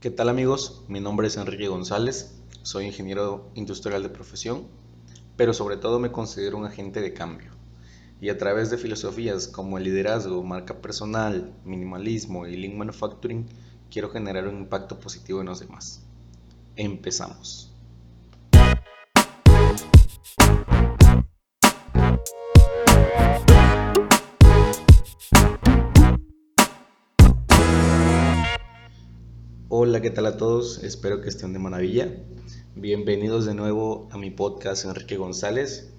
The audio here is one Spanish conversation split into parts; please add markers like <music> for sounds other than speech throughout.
¿Qué tal amigos? Mi nombre es Enrique González, soy ingeniero industrial de profesión, pero sobre todo me considero un agente de cambio. Y a través de filosofías como el liderazgo, marca personal, minimalismo y lean manufacturing, quiero generar un impacto positivo en los demás. Empezamos. Hola, ¿qué tal a todos? Espero que estén de maravilla. Bienvenidos de nuevo a mi podcast Enrique González.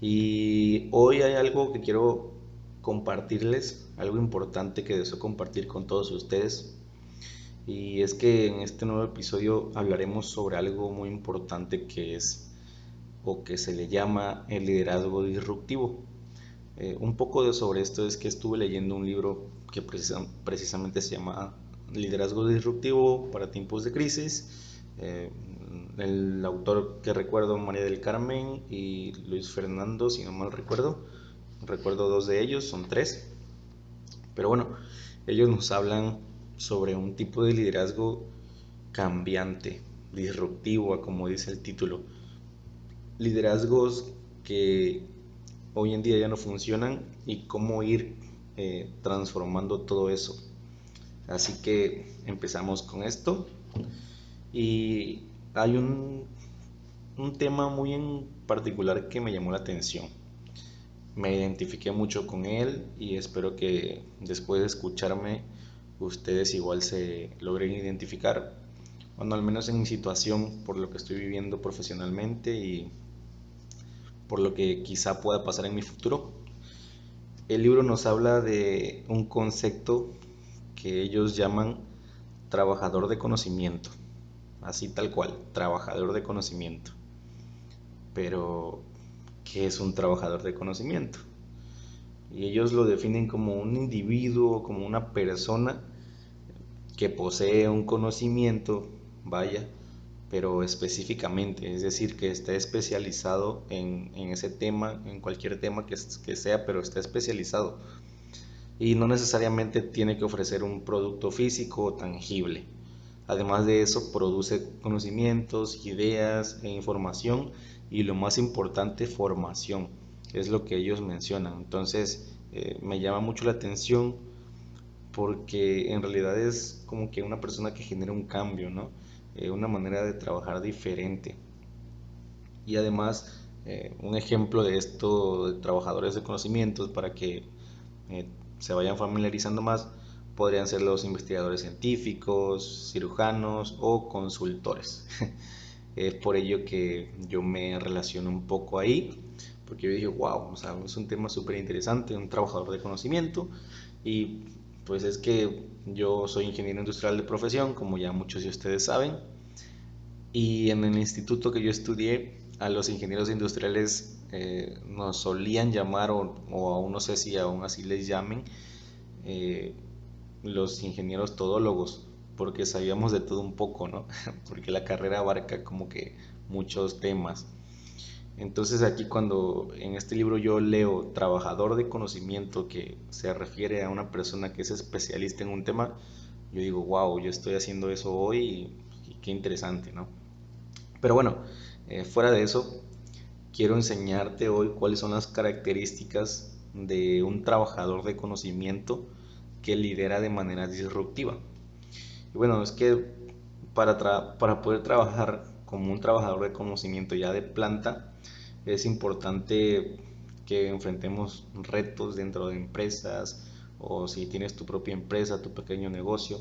Y hoy hay algo que quiero compartirles, algo importante que deseo compartir con todos ustedes. Y es que en este nuevo episodio hablaremos sobre algo muy importante que es o que se le llama el liderazgo disruptivo. Eh, un poco de sobre esto es que estuve leyendo un libro que precisamente se llama Liderazgo Disruptivo para tiempos de crisis. Eh, el autor que recuerdo, María del Carmen y Luis Fernando, si no mal recuerdo. Recuerdo dos de ellos, son tres. Pero bueno, ellos nos hablan sobre un tipo de liderazgo cambiante, disruptivo, como dice el título. Liderazgos que hoy en día ya no funcionan y cómo ir eh, transformando todo eso. Así que empezamos con esto. Y hay un, un tema muy en particular que me llamó la atención. Me identifiqué mucho con él y espero que después de escucharme ustedes igual se logren identificar. Bueno, al menos en mi situación, por lo que estoy viviendo profesionalmente y por lo que quizá pueda pasar en mi futuro. El libro nos habla de un concepto que ellos llaman trabajador de conocimiento. Así tal cual, trabajador de conocimiento. Pero, ¿qué es un trabajador de conocimiento? Y ellos lo definen como un individuo, como una persona que posee un conocimiento, vaya, pero específicamente, es decir, que está especializado en, ese tema, en cualquier tema que sea, pero está especializado y no necesariamente tiene que ofrecer un producto físico o tangible. Además de eso, produce conocimientos, ideas e información y lo más importante, formación. Es lo que ellos mencionan. Entonces, eh, me llama mucho la atención porque en realidad es como que una persona que genera un cambio, ¿no? Eh, una manera de trabajar diferente. Y además, eh, un ejemplo de esto de trabajadores de conocimientos para que se vayan familiarizando más, podrían ser los investigadores científicos, cirujanos o consultores. <laughs> es por ello que yo me relaciono un poco ahí, porque yo dije, wow, es un tema súper interesante, un trabajador de conocimiento, y pues es que yo soy ingeniero industrial de profesión, como ya muchos de ustedes saben, y en el instituto que yo estudié, a los ingenieros industriales eh, nos solían llamar, o, aún no sé si aún así les llamen, eh, los ingenieros todólogos, porque sabíamos de todo un poco, ¿no? <laughs> porque la carrera abarca como que muchos temas. Entonces aquí cuando en este libro yo leo trabajador de conocimiento que se refiere a una persona que es especialista en un tema, yo digo, wow, yo estoy haciendo eso hoy y, qué interesante, ¿no? Pero bueno, eh, fuera de eso, quiero enseñarte hoy cuáles son las características de un trabajador de conocimiento que lidera de manera disruptiva. Y bueno, es que para, para poder trabajar como un trabajador de conocimiento ya de planta, es importante que enfrentemos retos dentro de empresas o si tienes tu propia empresa, tu pequeño negocio.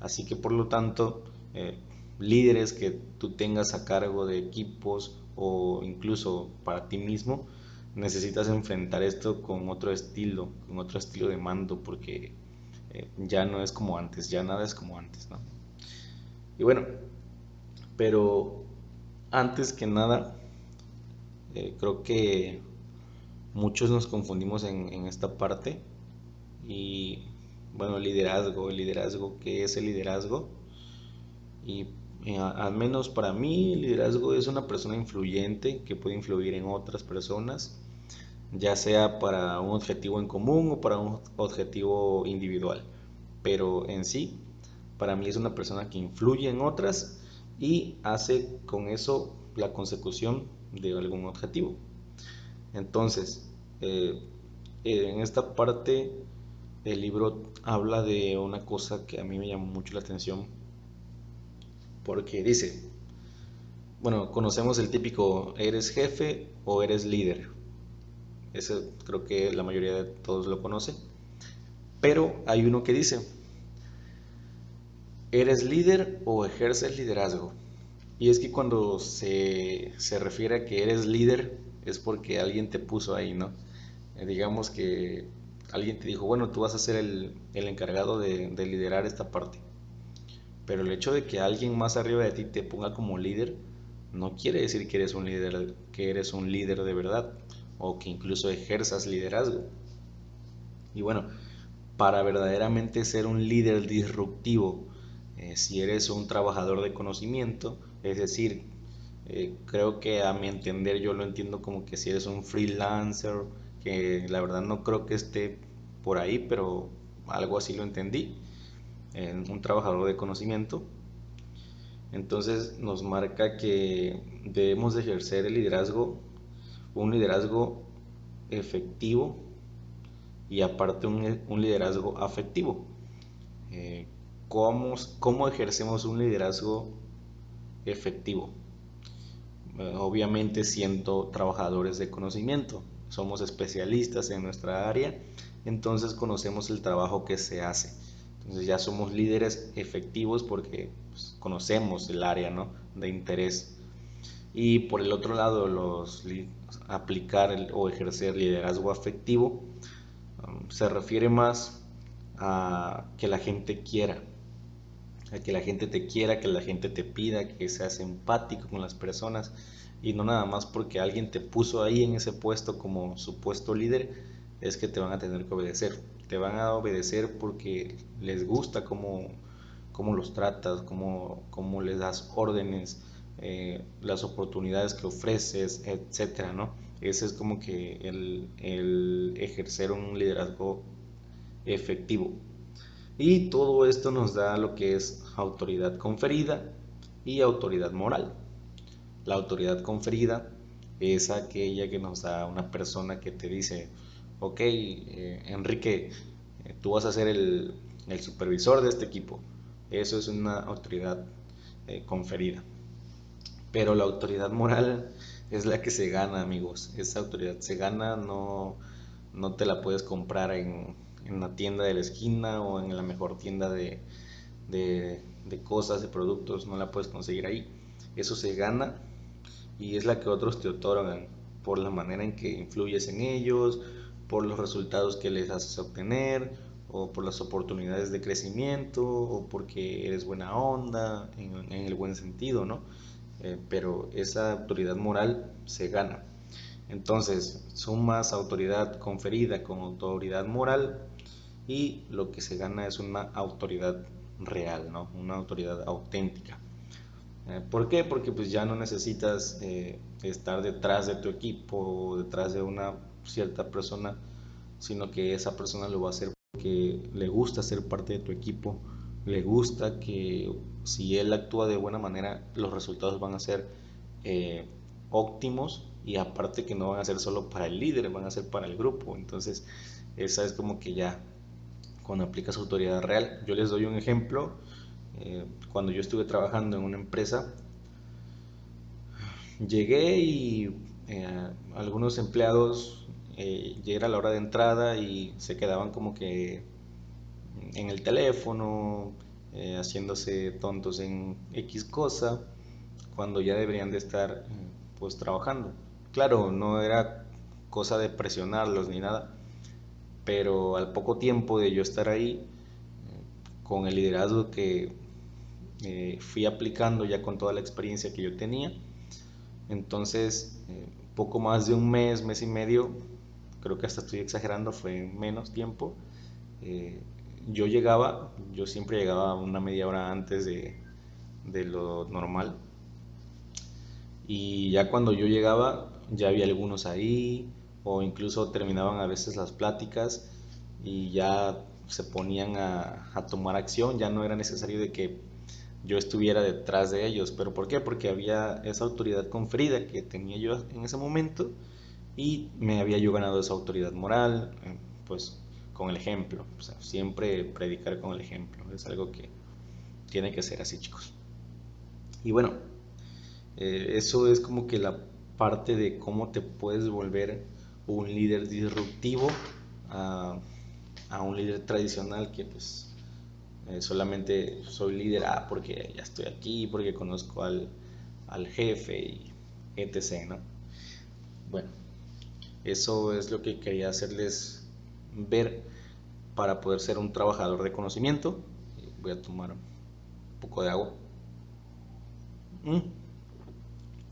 Así que por lo tanto, eh, líderes que tú tengas a cargo de equipos o incluso para ti mismo, necesitas enfrentar esto con otro estilo, con otro estilo de mando, porque eh, ya no es como antes, ya nada es como antes, ¿no? Y bueno, pero antes que nada, eh, creo que muchos nos confundimos en, esta parte y bueno, liderazgo, el liderazgo, ¿qué es el liderazgo? Y eh, al menos para mí, el liderazgo es una persona influyente que puede influir en otras personas, ya sea para un objetivo en común o para un objetivo individual. Pero en sí, para mí es una persona que influye en otras y hace con eso la consecución de algún objetivo. Entonces, eh, en esta parte el libro habla de una cosa que a mí me llamó mucho la atención porque dice, bueno, conocemos el típico eres jefe o eres líder. Ese creo que la mayoría de todos lo conocen. Pero hay uno que dice, ¿eres líder o ejerces liderazgo? Y es que cuando se, se refiere a que eres líder es porque alguien te puso ahí, ¿no? Eh, digamos que alguien te dijo, bueno, tú vas a ser el, encargado de, liderar esta parte. Pero el hecho de que alguien más arriba de ti te ponga como líder, no quiere decir que eres un líder, que eres un líder de verdad, o que incluso ejerzas liderazgo. Y bueno, para verdaderamente ser un líder disruptivo, eh, si eres un trabajador de conocimiento, es decir, eh, creo que a mi entender yo lo entiendo como que si eres un freelancer, que la verdad no creo que esté por ahí, pero algo así lo entendí, en un trabajador de conocimiento. Entonces nos marca que debemos de ejercer el liderazgo, un liderazgo efectivo y aparte un, liderazgo afectivo. Eh, ¿cómo, ¿Cómo ejercemos un liderazgo efectivo? Eh, obviamente siendo trabajadores de conocimiento somos especialistas en nuestra área, entonces conocemos el trabajo que se hace. Entonces ya somos líderes efectivos porque pues, conocemos el área ¿no? de interés. Y por el otro lado, los, aplicar o ejercer liderazgo afectivo um, se refiere más a que la gente quiera, a que la gente te quiera, que la gente te pida, que seas empático con las personas y no nada más porque alguien te puso ahí en ese puesto como supuesto líder, es que te van a tener que obedecer. Te van a obedecer porque les gusta cómo, cómo los tratas, cómo, cómo les das órdenes, eh, las oportunidades que ofreces, etcétera, ¿no? Ese es como que el, el ejercer un liderazgo efectivo. Y todo esto nos da lo que es autoridad conferida y autoridad moral. La autoridad conferida es aquella que nos da una persona que te dice, ok, eh, Enrique, eh, tú vas a ser el, supervisor de este equipo. Eso es una autoridad eh, conferida. Pero la autoridad moral es la que se gana, amigos. Esa autoridad se gana, no, no te la puedes comprar en, en la tienda de la esquina o en la mejor tienda de, de, de cosas, de productos, no la puedes conseguir ahí. Eso se gana y es la que otros te otorgan por la manera en que influyes en ellos, por los resultados que les haces obtener, o por las oportunidades de crecimiento, o porque eres buena onda, en, el buen sentido, ¿no? Eh, pero esa autoridad moral se gana. Entonces, sumas autoridad conferida con autoridad moral y lo que se gana es una autoridad real, ¿no? Una autoridad auténtica. Eh, ¿Por qué? Porque pues ya no necesitas eh, estar detrás de tu equipo o detrás de una cierta persona, sino que esa persona lo va a hacer porque le gusta ser parte de tu equipo, le gusta que si él actúa de buena manera, los resultados van a ser eh, óptimos y aparte que no van a ser solo para el líder, van a ser para el grupo. Entonces, esa es como que ya cuando aplicas autoridad real. Yo les doy un ejemplo eh, cuando yo estuve trabajando en una empresa, llegué y eh, algunos empleados eh, a la hora de entrada y se quedaban como que en el teléfono, eh, haciéndose tontos en X cosa, cuando ya deberían de estar pues trabajando. Claro, no era cosa de presionarlos ni nada, pero al poco tiempo de yo estar ahí, con el liderazgo que eh, fui aplicando ya con toda la experiencia que yo tenía. Entonces, eh, poco más de un mes, mes y medio, creo que hasta estoy exagerando, fue menos tiempo. Eh, yo llegaba, yo siempre llegaba una media hora antes de, de lo normal. Y ya cuando yo llegaba, ya había algunos ahí, o incluso terminaban a veces las pláticas y ya se ponían a, a tomar acción, ya no era necesario de que yo estuviera detrás de ellos. ¿Pero por qué? Porque había esa autoridad conferida que tenía yo en ese momento y me había yo ganado esa autoridad moral, eh, pues con el ejemplo. Siempre predicar con el ejemplo. Es algo que tiene que ser así, chicos. Y bueno, eh, eso es como que la parte de cómo te puedes volver un líder disruptivo a, a un líder tradicional que pues eh, solamente soy líder ah, porque ya estoy aquí, porque conozco al, al jefe y etc. ¿no? Bueno, eso es lo que quería hacerles ver para poder ser un trabajador de conocimiento. Voy a tomar un poco de agua. Mm.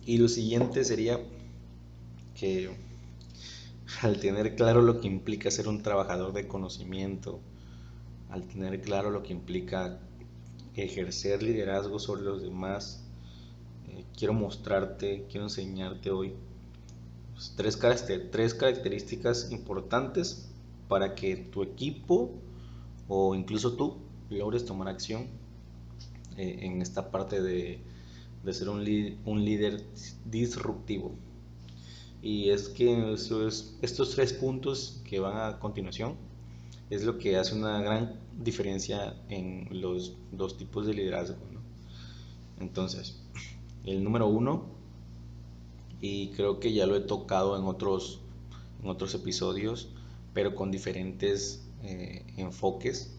Y lo siguiente sería que al tener claro lo que implica ser un trabajador de conocimiento, al tener claro lo que implica ejercer liderazgo sobre los demás, eh, quiero mostrarte, quiero enseñarte hoy tres, tres características importantes para que tu equipo o incluso tú logres tomar acción eh, en esta parte de, ser un, un, líder disruptivo. Y es que estos tres puntos que van a continuación es lo que hace una gran diferencia en los dos tipos de liderazgo. Entonces, el número uno, y creo que ya lo he tocado en otros, en otros episodios, pero con diferentes eh, enfoques,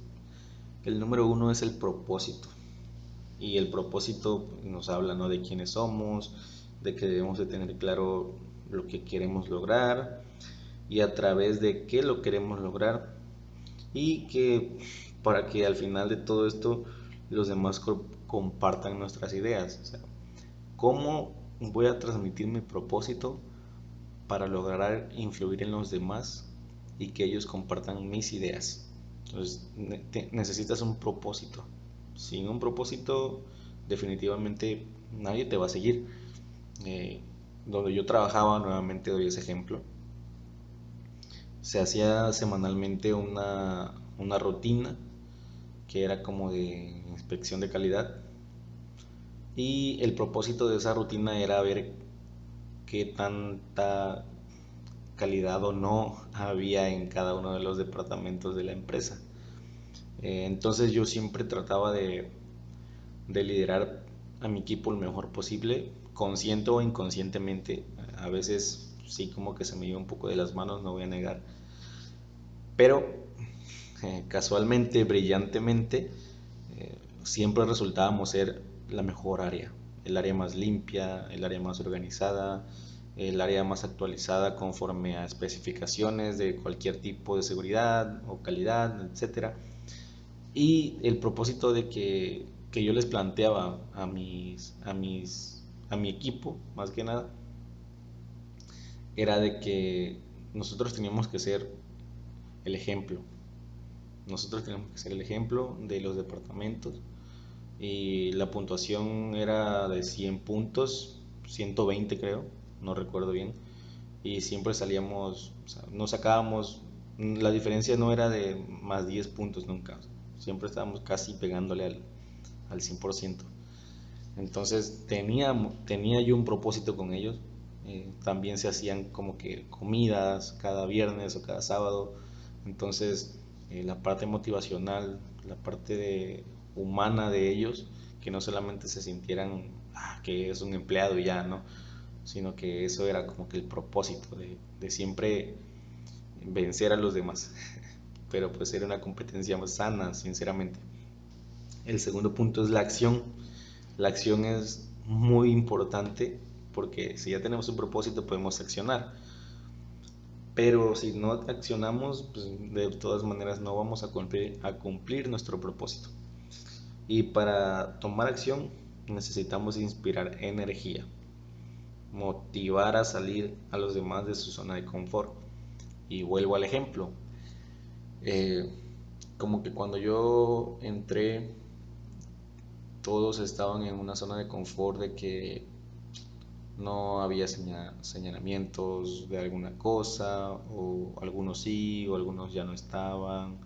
el número uno es el propósito. Y el propósito nos habla ¿no? de quiénes somos, de que debemos de tener claro lo que queremos lograr y a través de qué lo queremos lograr y que para que al final de todo esto los demás compartan nuestras ideas. O sea, ¿cómo voy a transmitir mi propósito para lograr influir en los demás y que ellos compartan mis ideas? Entonces, necesitas un propósito. Sin un propósito, definitivamente nadie te va a seguir. Eh, donde yo trabajaba, nuevamente doy ese ejemplo, se hacía semanalmente una, una rutina que era como de inspección de calidad. Y el propósito de esa rutina era ver qué tanta calidad o no había en cada uno de los departamentos de la empresa. Eh, entonces yo siempre trataba de, de liderar a mi equipo lo mejor posible, consciente o inconscientemente. A veces sí como que se me iba un poco de las manos, no voy a negar. Pero eh, casualmente, brillantemente, eh, siempre resultábamos ser la mejor área, el área más limpia, el área más organizada, el área más actualizada conforme a especificaciones de cualquier tipo de seguridad o calidad, etc. Y el propósito de que, que yo les planteaba a mis, a mis a mi equipo, más que nada, era de que nosotros teníamos que ser el ejemplo. Nosotros teníamos que ser el ejemplo de los departamentos y la puntuación era de 100 puntos, 120 creo, no recuerdo bien, y siempre salíamos, no sacábamos, la diferencia no era de más 10 puntos nunca, siempre estábamos casi pegándole al, al 100%. Entonces tenía, tenía yo un propósito con ellos. Eh, también se hacían como que comidas cada viernes o cada sábado. Entonces eh, la parte motivacional, la parte humana de ellos, que no solamente se sintieran ah, que es un empleado ya, ¿no? Sino que eso era como que el propósito de, de siempre vencer a los demás. <laughs> Pero pues era una competencia más sana, sinceramente. El segundo punto es la acción la acción es muy importante porque si ya tenemos un propósito podemos accionar. Pero si no accionamos, pues de todas maneras no vamos a cumplir, a cumplir nuestro propósito. Y para tomar acción necesitamos inspirar energía, motivar a salir a los demás de su zona de confort. Y vuelvo al ejemplo. Eh, como que cuando yo entré todos estaban en una zona de confort de que no había señalamientos de alguna cosa, o algunos sí, o algunos ya no estaban,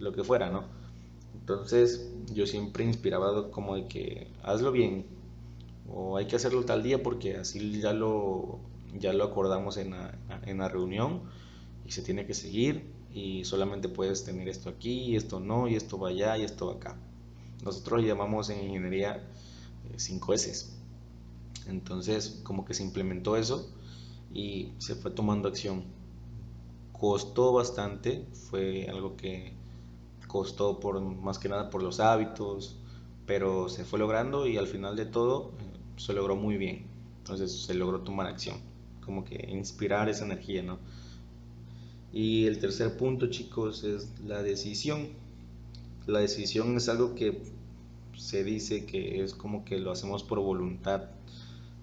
lo que fuera, ¿no? Entonces yo siempre inspiraba como de que hazlo bien o hay que hacerlo tal día porque así ya lo, ya lo acordamos en la, en la reunión y se tiene que seguir y solamente puedes tener esto aquí y esto no y esto va allá y esto va acá. Nosotros llamamos en ingeniería 5S. Eh, Entonces como que se implementó eso y se fue tomando acción. Costó bastante, fue algo que costó por más que nada por los hábitos, pero se fue logrando y al final de todo eh, se logró muy bien. Entonces se logró tomar acción, como que inspirar esa energía, ¿no? Y el tercer punto, chicos, es la decisión. La decisión es algo que se dice que es como que lo hacemos por voluntad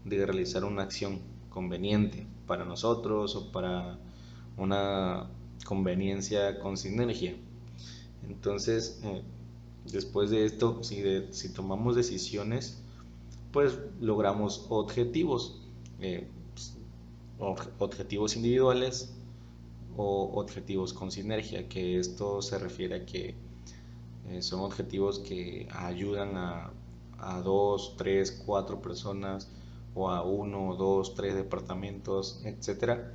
de realizar una acción conveniente para nosotros o para una conveniencia con sinergia. Entonces, eh, después de esto, si, si, tomamos decisiones, pues logramos objetivos, eh, objetivos individuales o objetivos con sinergia, que esto se refiere a que eh, son objetivos que ayudan a, a, dos, tres, cuatro personas o a uno, dos, tres departamentos, etcétera.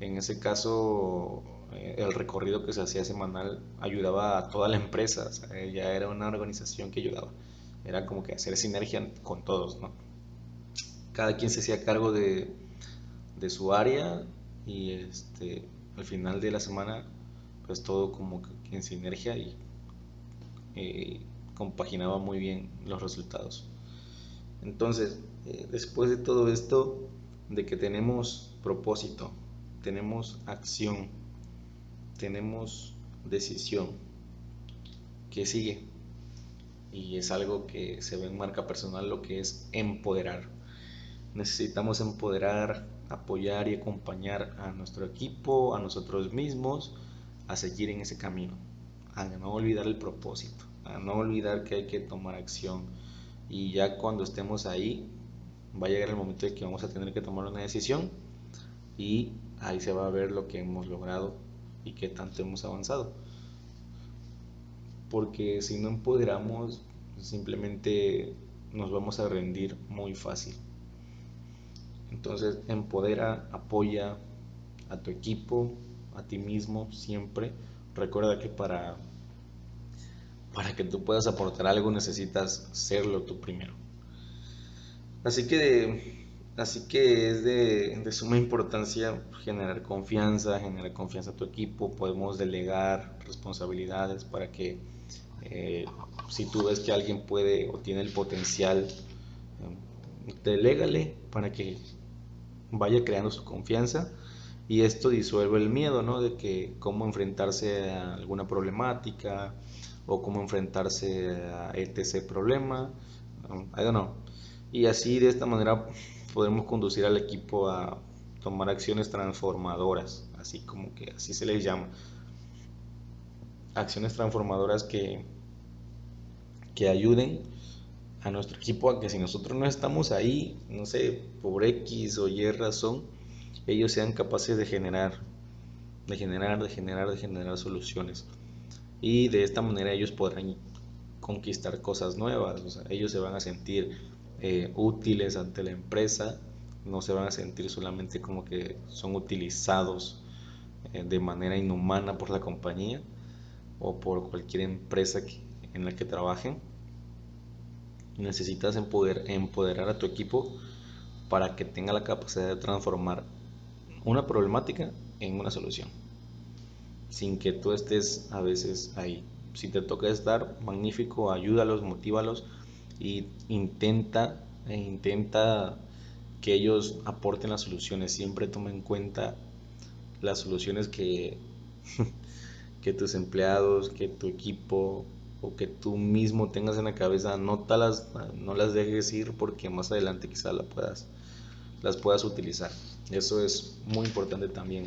En ese caso, eh, el recorrido que se hacía semanal ayudaba a toda la empresa, ya era una organización que ayudaba. Era como que hacer sinergia con todos, ¿no? Cada quien se hacía cargo de, de su área y este, al final de la semana, pues todo como que en sinergia y eh, compaginaba muy bien los resultados. Entonces, eh, después de todo esto, de que tenemos propósito, tenemos acción, tenemos decisión, ¿qué sigue? Y es algo que se ve en marca personal, lo que es empoderar. Necesitamos empoderar, apoyar y acompañar a nuestro equipo, a nosotros mismos, a seguir en ese camino, a no olvidar el propósito, a no olvidar que hay que tomar acción. Y ya cuando estemos ahí, va a llegar el momento de que vamos a tener que tomar una decisión y ahí se va a ver lo que hemos logrado y qué tanto hemos avanzado. Porque si no empoderamos, simplemente nos vamos a rendir muy fácil. Entonces, empodera, apoya a tu equipo, a ti mismo siempre. Recuerda que para, para que tú puedas aportar algo necesitas serlo tú primero. Así que, así que es de, suma importancia generar confianza, generar confianza a tu equipo. Podemos delegar responsabilidades para que eh, si tú ves que alguien puede o tiene el potencial, eh, para que vaya creando su confianza y esto disuelve el miedo, ¿no? De que cómo enfrentarse a alguna problemática o cómo enfrentarse a etc problema, I don't know. Y así de esta manera podemos conducir al equipo a tomar acciones transformadoras, así como que así se les llama. Acciones transformadoras que, que ayuden a nuestro equipo a que si nosotros no estamos ahí, no sé, por X o Y razón, ellos sean capaces de generar, de generar, de generar, de generar soluciones. Y de esta manera ellos podrán conquistar cosas nuevas, ellos se van a sentir eh, útiles ante la empresa, no se van a sentir solamente como que son utilizados eh, de manera inhumana por la compañía o por cualquier empresa en la que trabajen necesitas empoderar a tu equipo para que tenga la capacidad de transformar una problemática en una solución. Sin que tú estés a veces ahí. Si te toca estar, magnífico, ayúdalos, motívalos y intenta, e intenta que ellos aporten las soluciones. Siempre toma en cuenta las soluciones que, <laughs> que tus empleados, que tu equipo, o que tú mismo tengas en la cabeza, no, las, no las dejes ir porque más adelante quizás la puedas, las puedas utilizar. Eso es muy importante también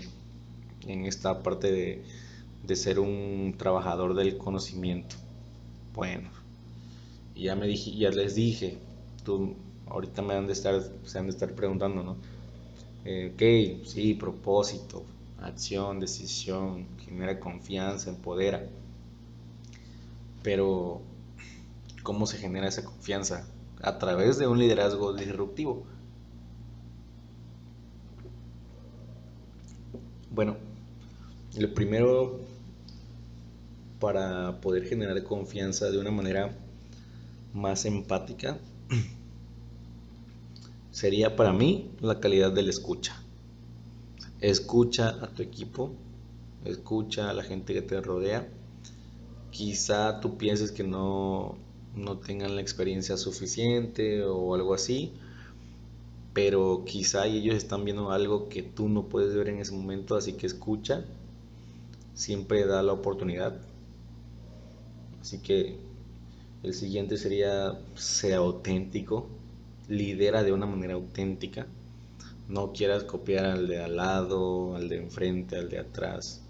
en esta parte de, de ser un trabajador del conocimiento. Bueno, ya, me dije, ya les dije, tú ahorita me han de estar, se han de estar preguntando, ¿no? Eh, ok, sí, propósito, acción, decisión, genera confianza, empodera. Pero, ¿cómo se genera esa confianza? A través de un liderazgo disruptivo. Bueno, lo primero para poder generar confianza de una manera más empática sería para mí la calidad de la escucha. Escucha a tu equipo, escucha a la gente que te rodea. Quizá tú pienses que no, no tengan la experiencia suficiente o algo así, pero quizá ellos están viendo algo que tú no puedes ver en ese momento, así que escucha, siempre da la oportunidad. Así que el siguiente sería sea auténtico, lidera de una manera auténtica. No quieras copiar al de al lado, al de enfrente, al de atrás.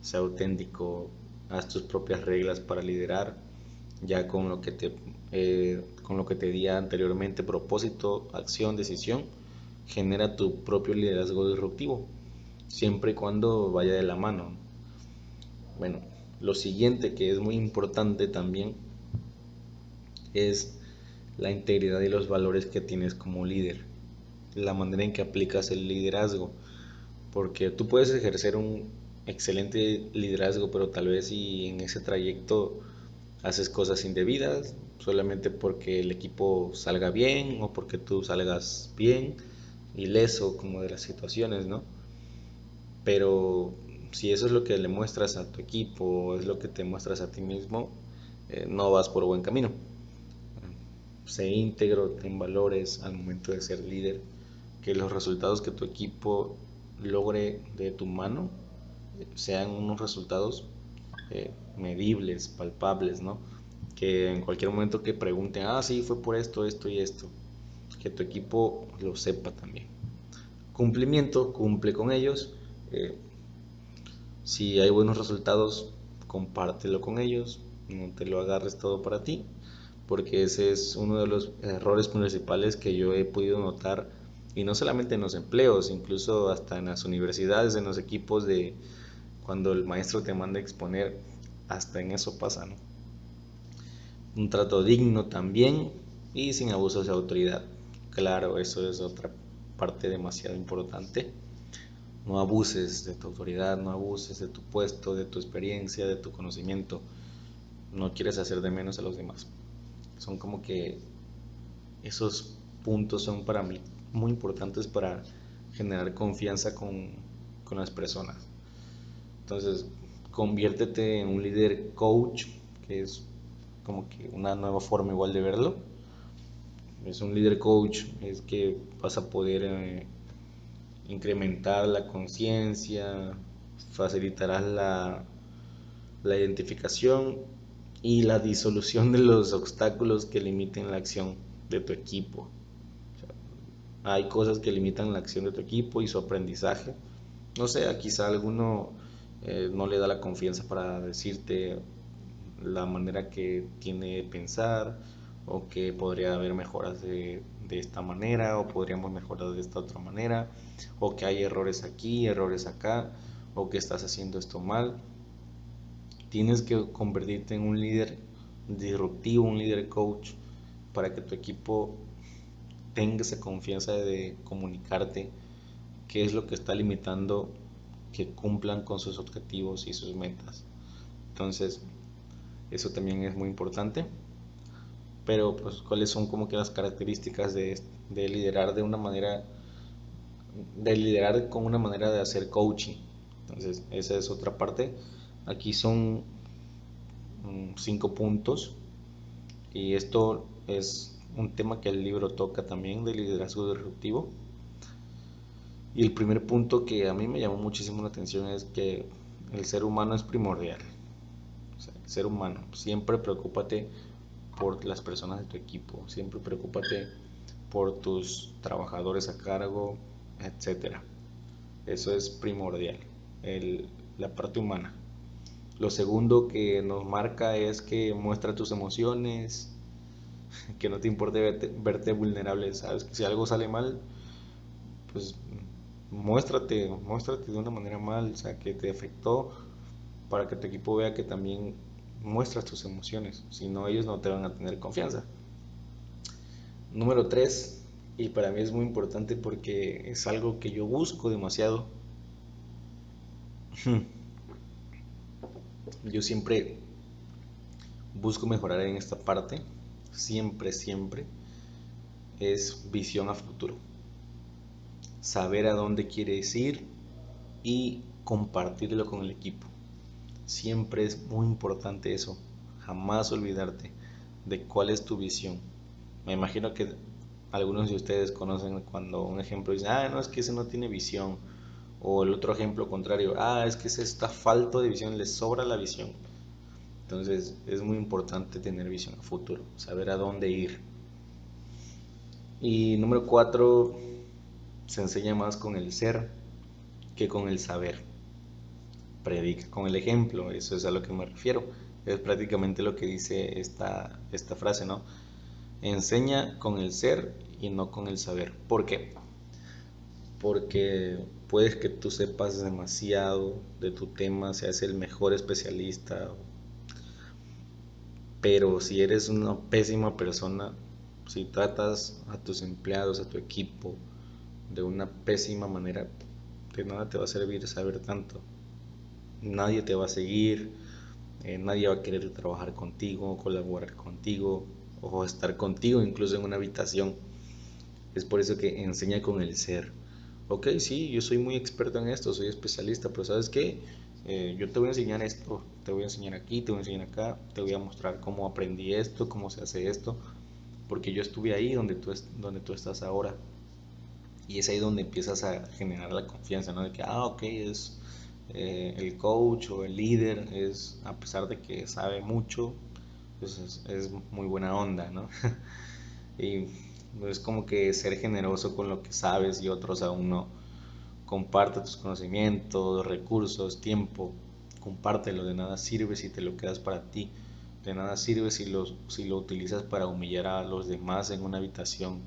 Sea auténtico, haz tus propias reglas para liderar, ya con lo que te, eh, con lo que te di anteriormente, propósito, acción, decisión, genera tu propio liderazgo disruptivo, siempre y cuando vaya de la mano. Bueno, lo siguiente que es muy importante también es la integridad y los valores que tienes como líder la manera en que aplicas el liderazgo. Porque tú puedes ejercer un excelente liderazgo, pero tal vez si en ese trayecto haces cosas indebidas, solamente porque el equipo salga bien o porque tú salgas bien, ileso como de las situaciones, ¿no? Pero si eso es lo que le muestras a tu equipo, es lo que te muestras a ti mismo, eh, no vas por buen camino. Sé íntegro en valores al momento de ser líder que los resultados que tu equipo logre de tu mano sean unos resultados eh, medibles, palpables, ¿no? Que en cualquier momento que pregunten, ah, sí, fue por esto, esto y esto, que tu equipo lo sepa también. Cumplimiento, cumple con ellos. Eh, si hay buenos resultados, compártelo con ellos, no te lo agarres todo para ti, porque ese es uno de los errores principales que yo he podido notar y no solamente en los empleos, incluso hasta en las universidades, en los equipos de cuando el maestro te manda a exponer, hasta en eso pasa, ¿no? Un trato digno también y sin abusos de autoridad. Claro, eso es otra parte demasiado importante. No abuses de tu autoridad, no abuses de tu puesto, de tu experiencia, de tu conocimiento. No quieres hacer de menos a los demás. Son como que esos puntos son para mí muy importantes para generar confianza con, con las personas. Entonces, conviértete en un líder coach, que es como que una nueva forma igual de verlo. Es un líder coach, es que vas a poder eh, incrementar la conciencia, facilitarás la, la identificación y la disolución de los obstáculos que limiten la acción de tu equipo. Hay cosas que limitan la acción de tu equipo y su aprendizaje. No sé, quizá alguno eh, no le da la confianza para decirte la manera que tiene de pensar o que podría haber mejoras de, de esta manera o podríamos mejorar de esta otra manera o que hay errores aquí, errores acá o que estás haciendo esto mal. Tienes que convertirte en un líder disruptivo, un líder coach para que tu equipo tenga esa confianza de comunicarte qué es lo que está limitando que cumplan con sus objetivos y sus metas. Entonces, eso también es muy importante. Pero, pues, ¿cuáles son como que las características de, de liderar de una manera, de liderar con una manera de hacer coaching? Entonces, esa es otra parte. Aquí son mm, cinco puntos y esto es un tema que el libro toca también de liderazgo disruptivo. Y el primer punto que a mí me llamó muchísimo la atención es que el ser humano es primordial. el ser humano, siempre preocúpate por las personas de tu equipo, siempre preocúpate por tus trabajadores a cargo, etcétera. Eso es primordial, la parte humana. Lo segundo que nos marca es que muestra tus emociones, <laughs> que no te importe verte, vulnerable, si algo sale mal, pues muéstrate, muéstrate de una manera mal, o sea, que te afectó para que tu equipo vea que también muestras tus emociones, si no ellos no te van a tener confianza. Número 3, y para mí es muy importante porque es algo que yo busco demasiado. <laughs> Yo siempre busco mejorar en esta parte, siempre, siempre, es visión a futuro. Saber a dónde quieres ir y compartirlo con el equipo. Siempre es muy importante eso, jamás olvidarte de cuál es tu visión. Me imagino que algunos de ustedes conocen cuando un ejemplo dice, ah, no, es que ese no tiene visión. O el otro ejemplo contrario, ah, es que ese está falto de visión, le sobra la visión. Entonces es muy importante tener visión a futuro, saber a dónde ir. Y número cuatro, se enseña más con el ser que con el saber. Predica con el ejemplo, eso es a lo que me refiero. Es prácticamente lo que dice esta, esta frase, ¿no? Enseña con el ser y no con el saber. ¿Por qué? Porque puedes que tú sepas demasiado de tu tema, seas el mejor especialista pero si eres una pésima persona, si tratas a tus empleados, a tu equipo de una pésima manera, de nada te va a servir saber tanto. Nadie te va a seguir, eh, nadie va a querer trabajar contigo, colaborar contigo o estar contigo incluso en una habitación. Es por eso que enseña con el ser. Ok, sí, yo soy muy experto en esto, soy especialista, pero ¿sabes qué? Eh, yo te voy a enseñar esto, te voy a enseñar aquí, te voy a enseñar acá, te voy a mostrar cómo aprendí esto, cómo se hace esto, porque yo estuve ahí donde tú, donde tú estás ahora. Y es ahí donde empiezas a generar la confianza, ¿no? De que, ah, ok, es eh, el coach o el líder, es, a pesar de que sabe mucho, pues es, es muy buena onda, ¿no? <laughs> y es como que ser generoso con lo que sabes y otros aún no. Comparte tus conocimientos, recursos, tiempo, compártelo, de nada sirve si te lo quedas para ti, de nada sirve si lo, si lo utilizas para humillar a los demás en una habitación,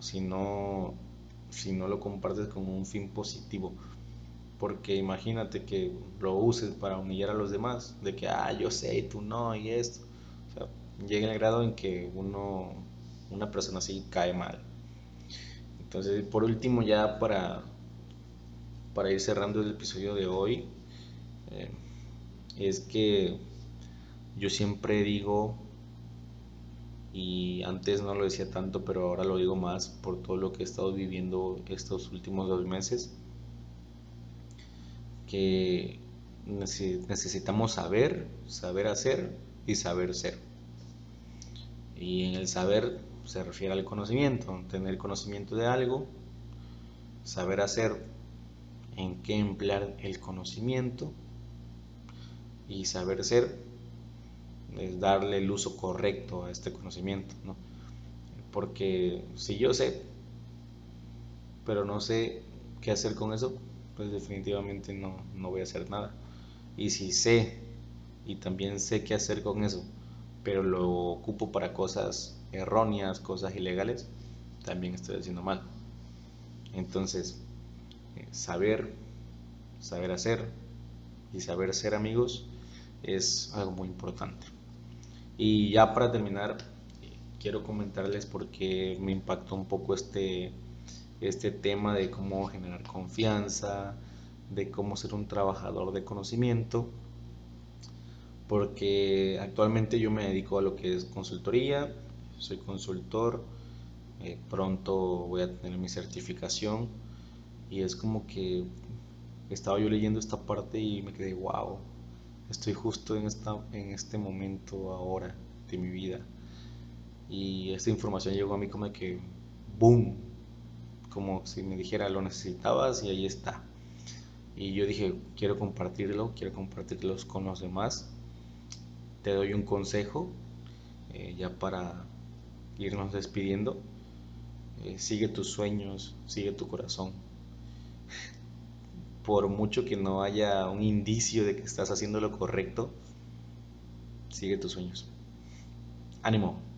si no, si no lo compartes con un fin positivo, porque imagínate que lo uses para humillar a los demás, de que, ah, yo sé y tú no, y esto, o sea, llega el grado en que uno, una persona así cae mal. Entonces, por último, ya para para ir cerrando el episodio de hoy, eh, es que yo siempre digo, y antes no lo decía tanto, pero ahora lo digo más por todo lo que he estado viviendo estos últimos dos meses, que necesitamos saber, saber hacer y saber ser. Y en el saber se refiere al conocimiento, tener conocimiento de algo, saber hacer en qué emplear el conocimiento y saber ser es darle el uso correcto a este conocimiento, ¿no? Porque si yo sé, pero no sé qué hacer con eso, pues definitivamente no, no voy a hacer nada. Y si sé y también sé qué hacer con eso, pero lo ocupo para cosas erróneas, cosas ilegales, también estoy haciendo mal. Entonces, saber, saber hacer y saber ser amigos es algo muy importante. Y ya para terminar, quiero comentarles porque me impactó un poco este, este tema de cómo generar confianza, de cómo ser un trabajador de conocimiento, porque actualmente yo me dedico a lo que es consultoría, soy consultor, eh, pronto voy a tener mi certificación y es como que estaba yo leyendo esta parte y me quedé, wow, estoy justo en, esta, en este momento ahora de mi vida. Y esta información llegó a mí como que, boom, como si me dijera, lo necesitabas y ahí está. Y yo dije, quiero compartirlo, quiero compartirlo con los demás. Te doy un consejo, eh, ya para irnos despidiendo. Eh, sigue tus sueños, sigue tu corazón por mucho que no haya un indicio de que estás haciendo lo correcto, sigue tus sueños. Ánimo.